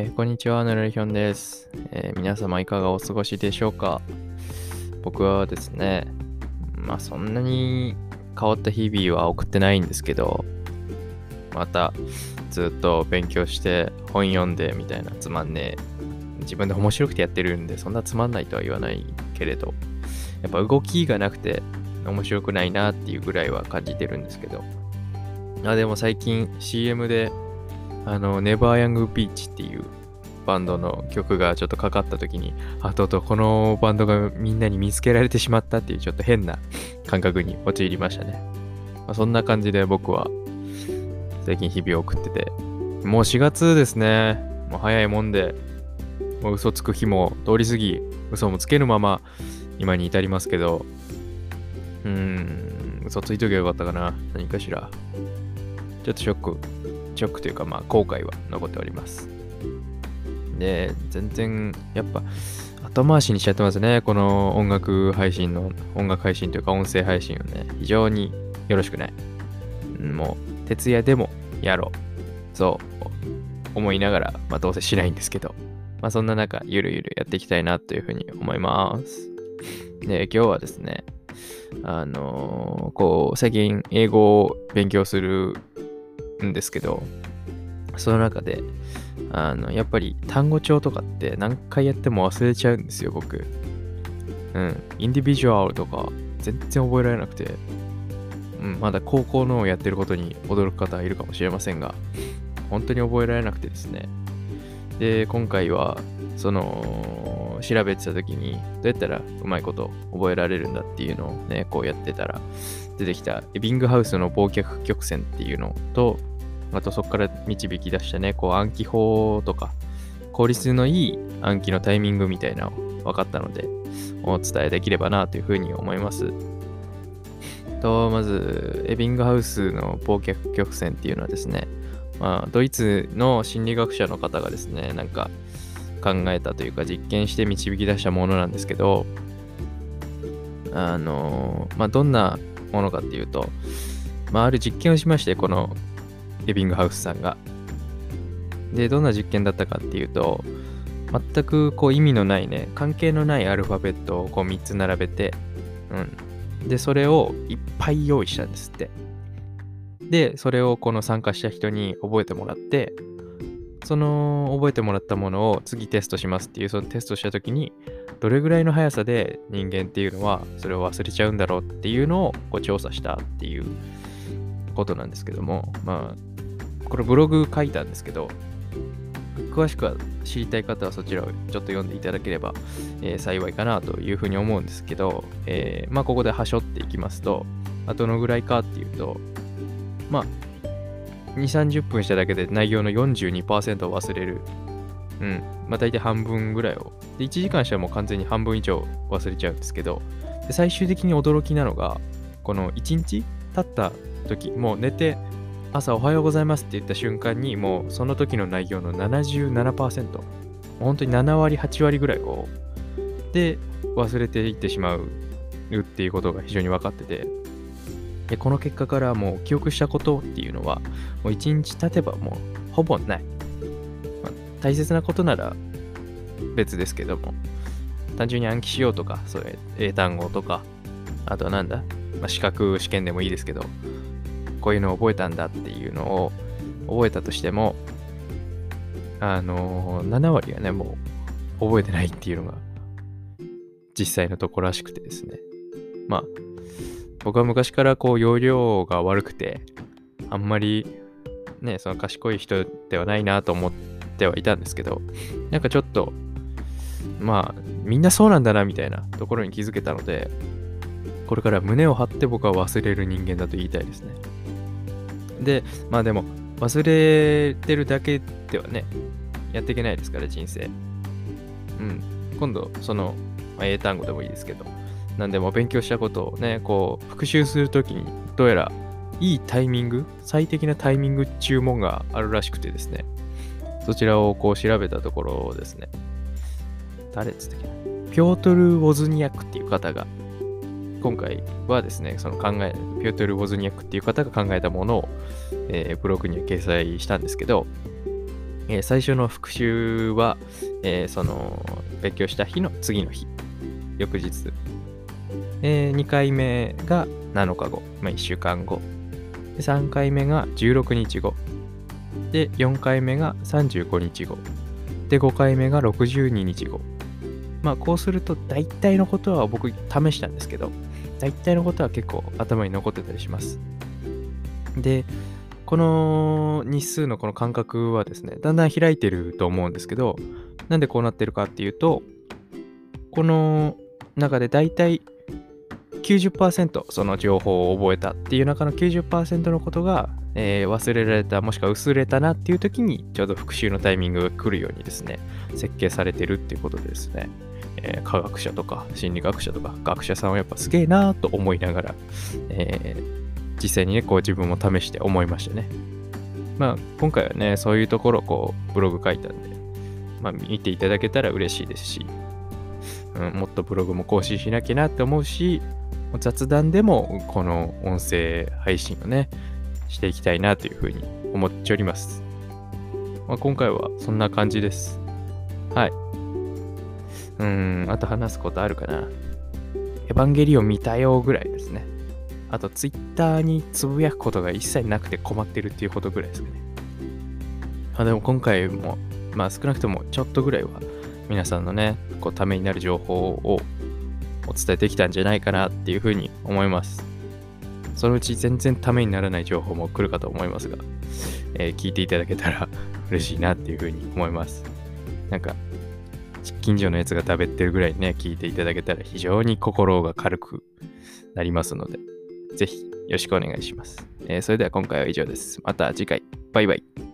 えー、こんにちは、ぬるひょんです、えー、皆様いかがお過ごしでしょうか？僕はですね、まあそんなに変わった日々は送ってないんですけど、またずっと勉強して本読んでみたいなつまんねえ。自分で面白くてやってるんで、そんなつまんないとは言わないけれど、やっぱ動きがなくて面白くないなっていうぐらいは感じてるんですけど、あ、でも最近 CM であの、ネバーヤングビーチっていうバンドの曲がちょっとかかった時に、あととこのバンドがみんなに見つけられてしまったっていうちょっと変な感覚に陥りましたね。まあ、そんな感じで僕は最近日々を送ってて、もう4月ですね。もう早いもんで、もう嘘つく日も通り過ぎ、嘘もつけぬまま今に至りますけど、うーん、嘘ついときゃよかったかな。何かしら。ちょっとショックショックというか、まあ、後悔は残っております。で、全然、やっぱ、後回しにしちゃってますね。この音楽配信の、音楽配信というか音声配信をね、非常によろしくない。もう、徹夜でもやろう。そう思いながら、まあどうせしないんですけど、まあそんな中、ゆるゆるやっていきたいなというふうに思います。で、今日はですね、あのー、こう、最近英語を勉強するんですけど、その中で、あの、やっぱり単語帳とかって何回やっても忘れちゃうんですよ、僕。うん。インディビジュアルとか全然覚えられなくて、うん、まだ高校のをやってることに驚く方はいるかもしれませんが、本当に覚えられなくてですね。で、今回は、その、調べてた時に、どうやったらうまいこと覚えられるんだっていうのをね、こうやってたら、出てきたエビングハウスの忘却曲線っていうのと、あとそこから導き出したね、こう暗記法とか、効率のいい暗記のタイミングみたいなの分かったので、お伝えできればなというふうに思います。と、まず、エビングハウスの忘却曲線っていうのはですね、まあ、ドイツの心理学者の方がですね、なんか考えたというか実験して導き出したものなんですけど、あの、まあ、どんなものかっていうと、まあ、ある実験をしまして、このエビングハウスさんが。で、どんな実験だったかっていうと、全くこう意味のないね、関係のないアルファベットをこう3つ並べて、うん。で、それをいっぱい用意したんですって。で、それをこの参加した人に覚えてもらって、その覚えてもらったものを次テストしますっていう、そのテストした時に、どれぐらいの速さで人間っていうのはそれを忘れちゃうんだろうっていうのをこう調査したっていうことなんですけども、まあ、これブログ書いたんですけど、詳しくは知りたい方はそちらをちょっと読んでいただければ、えー、幸いかなというふうに思うんですけど、えー、まあここではしょっていきますと、あどのぐらいかっていうと、まあ、30分しただけで内容の42%を忘れる。うん。まあ大体半分ぐらいを。で、1時間したらもう完全に半分以上忘れちゃうんですけど、で最終的に驚きなのが、この1日経った時、もう寝て、朝おはようございますって言った瞬間に、もうその時の内容の77%、本当に7割、8割ぐらいを、で、忘れていってしまうっていうことが非常に分かってて、でこの結果からもう記憶したことっていうのは、もう1日経てばもうほぼない。まあ、大切なことなら別ですけども、単純に暗記しようとか、そういう英単語とか、あとはなんだ、まあ、資格試験でもいいですけど、こういうのを覚えたんだっていうのを覚えたとしても、あのー、7割はね、もう覚えてないっていうのが実際のところらしくてですね。まあ、僕は昔からこう容量が悪くて、あんまりね、その賢い人ではないなと思ってはいたんですけど、なんかちょっと、まあ、みんなそうなんだなみたいなところに気づけたので、これから胸を張って僕は忘れる人間だと言いたいですね。で、まあでも、忘れてるだけではね、やっていけないですから、人生。うん。今度、その、英単語でもいいですけど、何でも勉強したことをね、こう、復習するときに、どうやら、いいタイミング、最適なタイミング注文があるらしくてですね、そちらをこう調べたところですね、誰っつったっけピョートル・ウォズニアックっていう方が今回はですね、その考え、ピョートル・ウォズニャックっていう方が考えたものを、えー、ブログに掲載したんですけど、えー、最初の復習は、えー、その勉強した日の次の日、翌日。えー、2回目が7日後、まあ、1週間後。で3回目が16日後。で、4回目が35日後。で、5回目が62日後。まあ、こうすると大体のことは僕試したんですけど、大体のことは結構頭に残ってたりします。で、この日数のこの間隔はですね、だんだん開いてると思うんですけど、なんでこうなってるかっていうと、この中で大体90%その情報を覚えたっていう中の90%のことが、えー、忘れられたもしくは薄れたなっていう時にちょうど復習のタイミングが来るようにですね設計されてるっていうことでですね、えー、科学者とか心理学者とか学者さんはやっぱすげえなーと思いながら、えー、実際にねこう自分も試して思いましたね。まあ今回はねそういうところこうブログ書いたんでまあ見ていただけたら嬉しいですしうん、もっとブログも更新しなきゃなって思うし、雑談でもこの音声配信をね、していきたいなというふうに思っております。まあ、今回はそんな感じです。はい。うん、あと話すことあるかな。エヴァンゲリオン見たよぐらいですね。あと、ツイッターにつぶやくことが一切なくて困ってるっていうことぐらいですかね。あでも今回も、まあ少なくともちょっとぐらいは皆さんのね、こうためになる情報をお伝えできたんじゃないかなっていうふうに思います。そのうち全然ためにならない情報も来るかと思いますが、えー、聞いていただけたら 嬉しいなっていうふうに思います。なんか、近所のやつが食べてるぐらいね、聞いていただけたら非常に心が軽くなりますので、ぜひよろしくお願いします。えー、それでは今回は以上です。また次回、バイバイ。